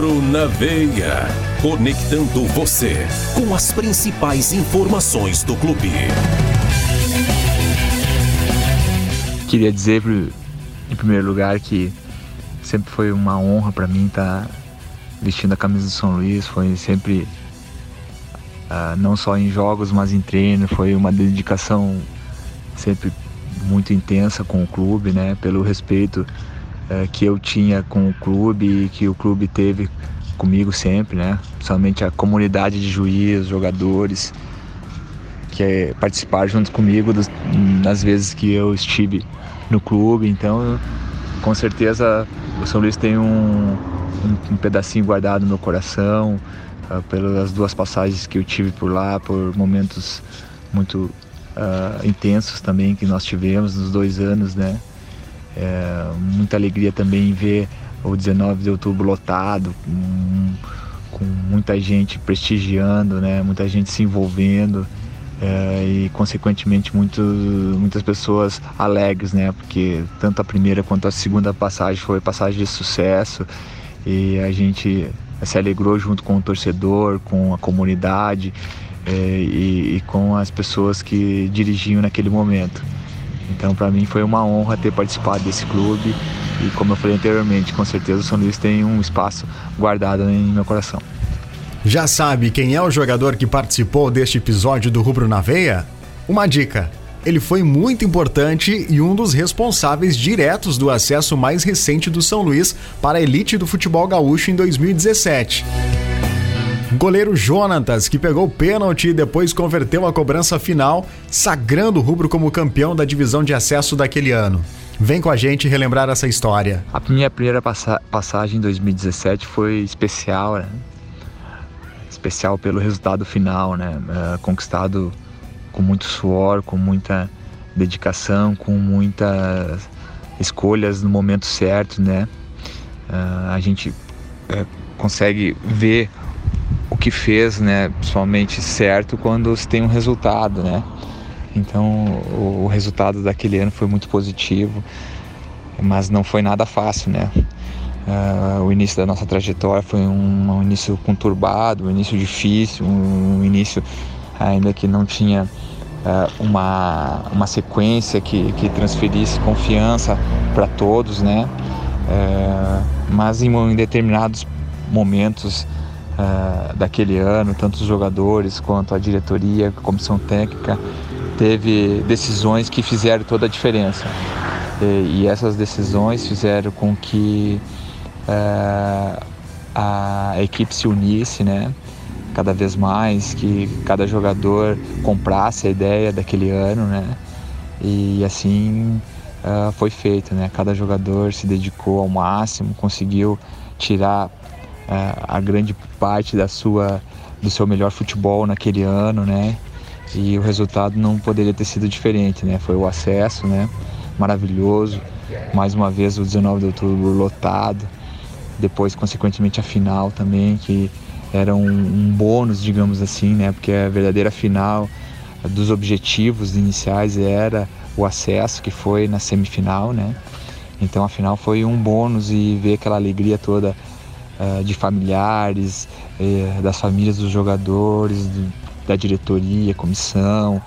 Rubro na Veia. Conectando você com as principais informações do clube. Queria dizer, em primeiro lugar, que sempre foi uma honra para mim estar tá vestindo a camisa do São Luís. Foi sempre, uh, não só em jogos, mas em treino. Foi uma dedicação sempre muito intensa com o clube, né? Pelo respeito uh, que eu tinha com o clube e que o clube teve comigo sempre, né? Principalmente a comunidade de juízes, jogadores, que é participar junto comigo das, nas vezes que eu estive no clube. Então, com certeza, o São Luís tem um, um, um pedacinho guardado no meu coração, uh, pelas duas passagens que eu tive por lá, por momentos muito uh, intensos também que nós tivemos nos dois anos, né? É, muita alegria também ver o 19 de outubro lotado, com, com muita gente prestigiando, né? Muita gente se envolvendo. É, e consequentemente muito, muitas pessoas alegres, né? Porque tanto a primeira quanto a segunda passagem foi passagem de sucesso e a gente se alegrou junto com o torcedor, com a comunidade é, e, e, com as pessoas que dirigiam naquele momento. Então, para mim foi uma honra ter participado desse clube e, como eu falei anteriormente, com certeza o São Luís tem um espaço guardado em meu coração. Já sabe quem é o jogador que participou deste episódio do Rubro na Veia? Uma dica ele foi muito importante e um dos responsáveis diretos do acesso mais recente do São Luís para a elite do futebol gaúcho em 2017. Goleiro Jonatas, que pegou o pênalti e depois converteu a cobrança final, sagrando o rubro como campeão da divisão de acesso daquele ano. Vem com a gente relembrar essa história. A minha primeira passa passagem em 2017 foi especial, né? especial pelo resultado final, né? Uh, conquistado com muito suor, com muita dedicação, com muitas escolhas no momento certo, né? Uh, a gente uh, consegue ver que fez, né, principalmente certo quando se tem um resultado, né? Então o, o resultado daquele ano foi muito positivo, mas não foi nada fácil, né? Uh, o início da nossa trajetória foi um, um, início conturbado, um início difícil, um, início ainda que não tinha uh, uma, uma sequência que, que transferisse confiança para todos, né? Uh, mas em, em, determinados momentos daquele ano, tanto os jogadores quanto a diretoria, a comissão técnica, teve decisões que fizeram toda a diferença. E, e essas decisões fizeram com que uh, a equipe se unisse, né? Cada vez mais, que cada jogador comprasse a ideia daquele ano, né? E assim uh, foi feito, né? Cada jogador se dedicou ao máximo, conseguiu tirar uh, a grande parte da sua do seu melhor futebol naquele ano, né? E o resultado não poderia ter sido diferente, né? Foi o acesso, né? Maravilhoso. Mais uma vez o 19 de outubro lotado depois consequentemente a final também, que era um, um bônus, digamos assim, né? Porque a verdadeira final dos objetivos iniciais era o acesso, que foi na semifinal, né? Então a final foi um bônus e ver aquela alegria toda de familiares, uh, das famílias dos jogadores, da diretoria, comissão,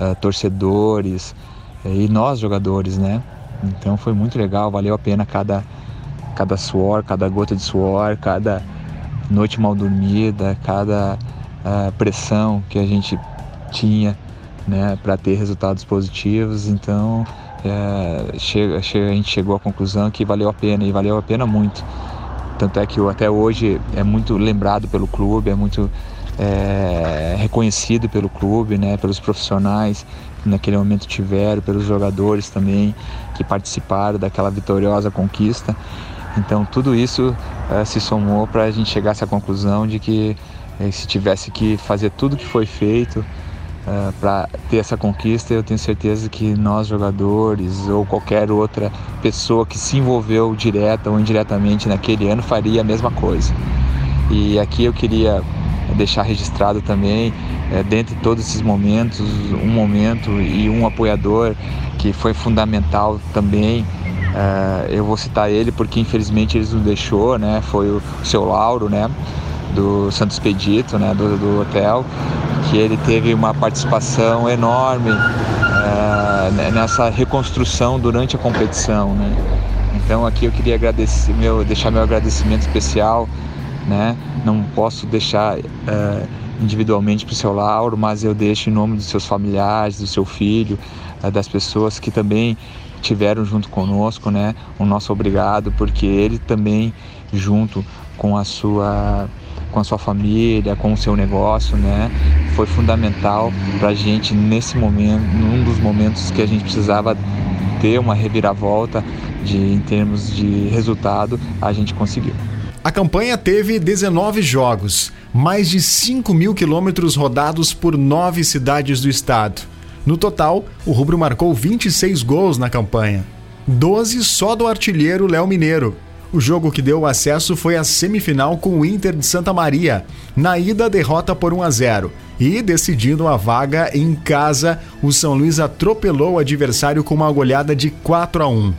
uh, torcedores e nós jogadores, né? Então foi muito legal, valeu a pena cada cada suor, cada gota de suor, cada noite mal dormida, cada pressão que a gente tinha né, para ter resultados positivos. Então é, chega, chega, a gente chegou à conclusão que valeu a pena e valeu a pena muito. Tanto é que até hoje é muito lembrado pelo clube, é muito é, reconhecido pelo clube, né, pelos profissionais que naquele momento tiveram, pelos jogadores também que participaram daquela vitoriosa conquista. Então tudo isso uh, se somou para a gente chegar a essa conclusão de que uh, se tivesse que fazer tudo que foi feito eh, para ter essa conquista, eu tenho certeza que nós jogadores ou qualquer outra pessoa que se envolveu direta ou indiretamente naquele ano faria a mesma coisa. E aqui eu queria deixar registrado também, é, dentre todos esses momentos, um momento e um apoiador que foi fundamental também Uh, eu vou citar ele porque infelizmente ele nos deixou, né? Foi o, o seu Lauro, né? Do Santos Pedito, né? Do, do hotel, que ele teve uma participação enorme uh, nessa reconstrução durante a competição, né? Então aqui eu queria agradecer, meu, deixar meu agradecimento especial, né? Não posso deixar uh, individualmente para o seu Lauro, mas eu deixo em nome dos seus familiares, do seu filho, uh, das pessoas que também tiveram junto conosco, né? O nosso obrigado, porque ele também junto com a sua com a sua família, com o seu negócio, né? Foi fundamental para a gente nesse momento, num dos momentos que a gente precisava ter uma reviravolta de, em termos de resultado, a gente conseguiu. A campanha teve 19 jogos, mais de 5 mil quilômetros rodados por nove cidades do estado. No total, o rubro marcou 26 gols na campanha, 12 só do artilheiro Léo Mineiro. O jogo que deu acesso foi a semifinal com o Inter de Santa Maria. Na ida, derrota por 1 a 0. E, decidindo a vaga em casa, o São Luís atropelou o adversário com uma goleada de 4 a 1.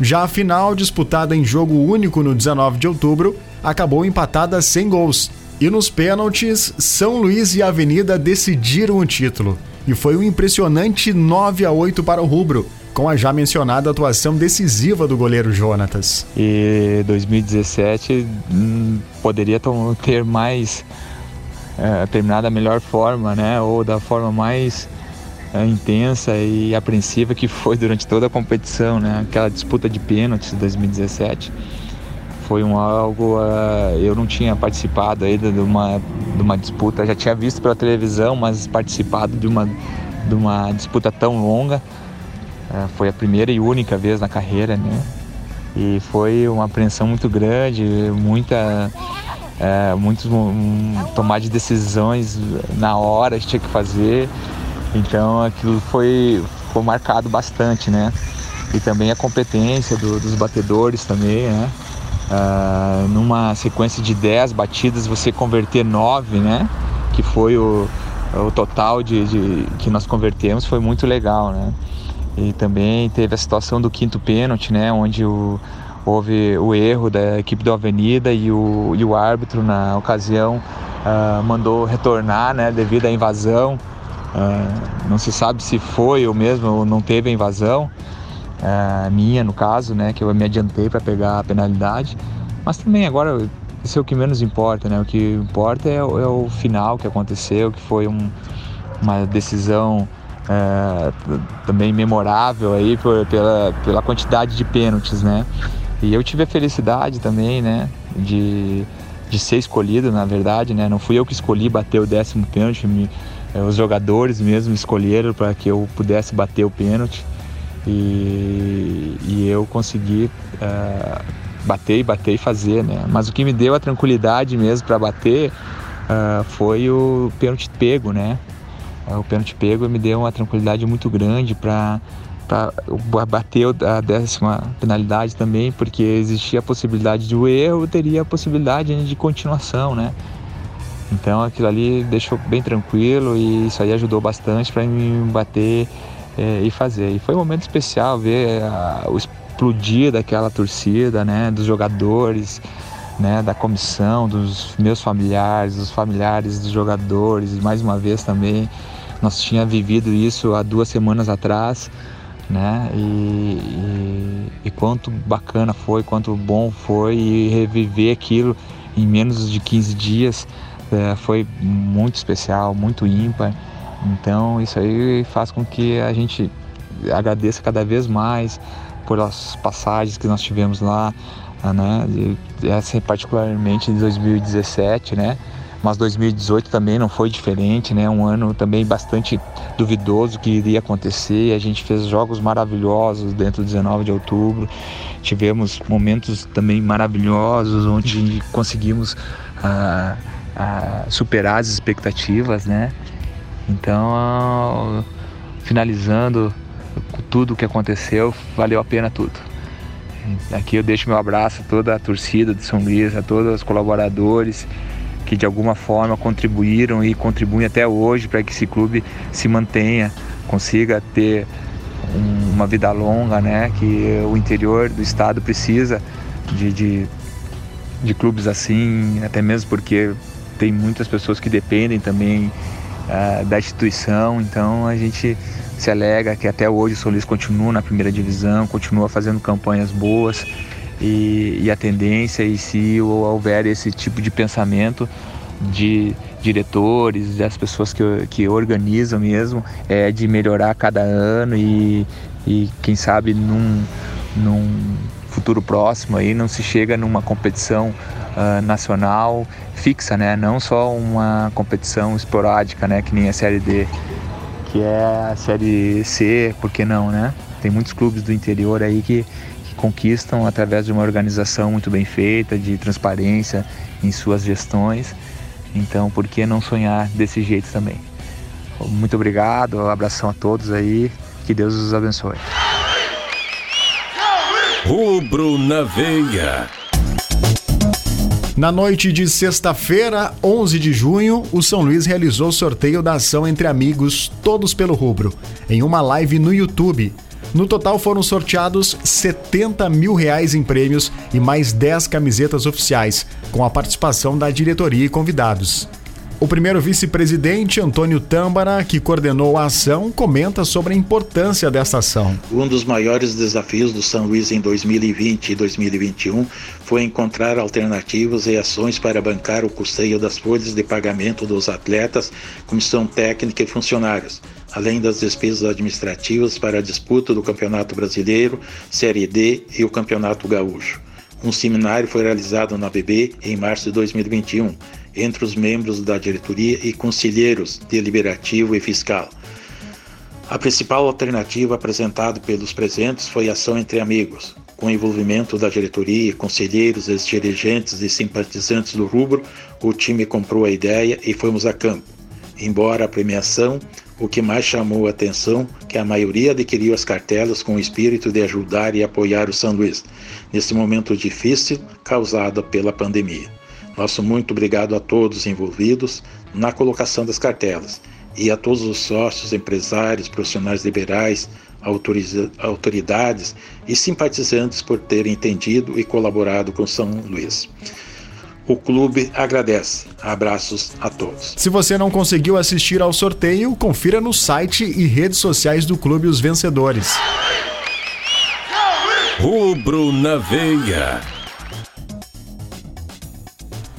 Já a final, disputada em jogo único no 19 de outubro, acabou empatada sem gols. E nos pênaltis, São Luís e Avenida decidiram o título. E foi um impressionante 9 a 8 para o rubro, com a já mencionada atuação decisiva do goleiro Jonatas. E 2017 hum, poderia ter mais é, da melhor forma, né? Ou da forma mais é, intensa e apreensiva que foi durante toda a competição, né? Aquela disputa de pênaltis de 2017 foi um algo uh, eu não tinha participado ainda de uma de uma disputa, já tinha visto pela televisão, mas participado de uma de uma disputa tão longa foi a primeira e única vez na carreira, né? E foi uma apreensão muito grande, muita uh, muitos um, tomar de decisões na hora que tinha que fazer então aquilo foi, foi marcado bastante, né? E também a competência do, dos batedores também, né? Uh, numa sequência de 10 batidas, você converter 9, né? Que foi o, o total de, de, que nós convertemos, foi muito legal, né? E também teve a situação do quinto pênalti, né? Onde o, houve o erro da equipe do Avenida e o, e o árbitro, na ocasião, uh, mandou retornar, né? Devido à invasão. Uh, não se sabe se foi ou mesmo ou não teve a invasão, uh, minha no caso, né, que eu me adiantei para pegar a penalidade. Mas também agora isso é o que menos importa, né? O que importa é, é o final que aconteceu, que foi um, uma decisão uh, também memorável aí por, pela, pela quantidade de pênaltis, né? E eu tive a felicidade também, né, de, de ser escolhido, na verdade, né? Não fui eu que escolhi bater o décimo pênalti, me, é, os jogadores mesmo escolheram para que eu pudesse bater o pênalti e, e eu consegui uh, bater e bater e fazer, né? Mas o que me deu a tranquilidade mesmo para bater uh, foi o pênalti pego, né? Uh, o pênalti pego me deu uma tranquilidade muito grande para bater a décima penalidade também, porque existia a possibilidade de o erro, teria a possibilidade de continuação, né? Então aquilo ali deixou bem tranquilo e isso aí ajudou bastante para me bater é, e fazer. E foi um momento especial ver a, o explodir daquela torcida, né, dos jogadores, né, da comissão, dos meus familiares, dos familiares dos jogadores. Mais uma vez também nós tinha vivido isso há duas semanas atrás, né? E, e, e quanto bacana foi, quanto bom foi e reviver aquilo em menos de 15 dias é, foi muito especial, muito ímpar. Então isso aí faz com que a gente agradeça cada vez mais pelas passagens que nós tivemos lá, né? Essa particularmente em 2017, né? Mas 2018 também não foi diferente, né? Um ano também bastante duvidoso que iria acontecer. A gente fez jogos maravilhosos dentro do 19 de outubro. Tivemos momentos também maravilhosos onde conseguimos uh, a superar as expectativas, né? Então, finalizando tudo o que aconteceu, valeu a pena tudo. Aqui eu deixo meu abraço a toda a torcida de São Luís, a todos os colaboradores que de alguma forma contribuíram e contribuem até hoje para que esse clube se mantenha, consiga ter um, uma vida longa, né? Que o interior do estado precisa de, de, de clubes assim, até mesmo porque tem muitas pessoas que dependem também uh, da instituição, então a gente se alega que até hoje o Solis continua na primeira divisão, continua fazendo campanhas boas e, e a tendência, e se houver esse tipo de pensamento de diretores, das pessoas que, que organizam mesmo, é de melhorar cada ano e, e quem sabe num, num futuro próximo aí não se chega numa competição uh, nacional fixa, né? Não só uma competição esporádica, né? Que nem a Série D, que é a Série C, por que não, né? Tem muitos clubes do interior aí que, conquistam através de uma organização muito bem feita, de transparência em suas gestões. Então, por que não sonhar desse jeito também? Muito obrigado, um abração a todos aí, que Deus os abençoe. Rubro na veia. Na noite de sexta-feira, 11 de junho, o São Luís realizou o sorteio da ação entre amigos, todos pelo rubro, em uma live no YouTube. No total foram sorteados 70 mil reais em prêmios e mais 10 camisetas oficiais, com a participação da diretoria e convidados. O primeiro vice-presidente, Antônio Tâmbara, que coordenou a ação, comenta sobre a importância dessa ação. Um dos maiores desafios do São Luís em 2020 e 2021 foi encontrar alternativas e ações para bancar o custeio das folhas de pagamento dos atletas, comissão técnica e funcionários, além das despesas administrativas para a disputa do Campeonato Brasileiro, Série D e o Campeonato Gaúcho. Um seminário foi realizado na BB em março de 2021 entre os membros da diretoria e conselheiros deliberativo e fiscal. A principal alternativa apresentada pelos presentes foi ação entre amigos. Com envolvimento da diretoria, conselheiros, ex-dirigentes e simpatizantes do rubro, o time comprou a ideia e fomos a campo. Embora a premiação, o que mais chamou a atenção que a maioria adquiriu as cartelas com o espírito de ajudar e apoiar o São Luís, nesse momento difícil causado pela pandemia. Nosso muito obrigado a todos envolvidos na colocação das cartelas e a todos os sócios, empresários, profissionais liberais, autoridades e simpatizantes por terem entendido e colaborado com São Luís. O clube agradece. Abraços a todos. Se você não conseguiu assistir ao sorteio, confira no site e redes sociais do clube os vencedores. Rubro na veia.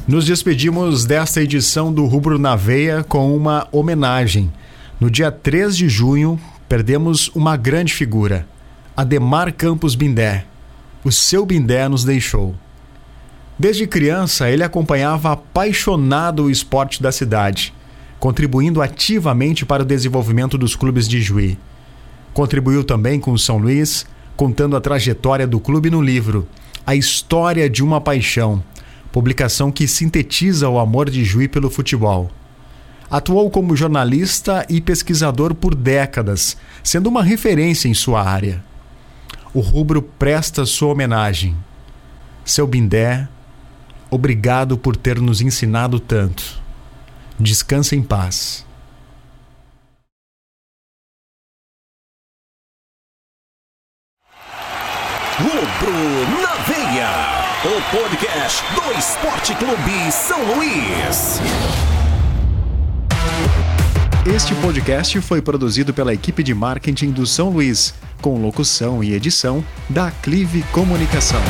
Nos despedimos desta edição do Rubro na Veia com uma homenagem. No dia 3 de junho, perdemos uma grande figura, Ademar Campos Bindé. O seu Bindé nos deixou. Desde criança, ele acompanhava apaixonado o esporte da cidade, contribuindo ativamente para o desenvolvimento dos clubes de Juí. Contribuiu também com o São Luís, contando a trajetória do clube no livro A História de uma Paixão, publicação que sintetiza o amor de Juí pelo futebol. Atuou como jornalista e pesquisador por décadas, sendo uma referência em sua área. O rubro presta sua homenagem. Seu Bindé, obrigado por ter nos ensinado tanto. Descanse em paz. Rubro na veia o podcast do Esporte Clube São Luís. Este podcast foi produzido pela equipe de marketing do São Luís, com locução e edição da Clive Comunicação.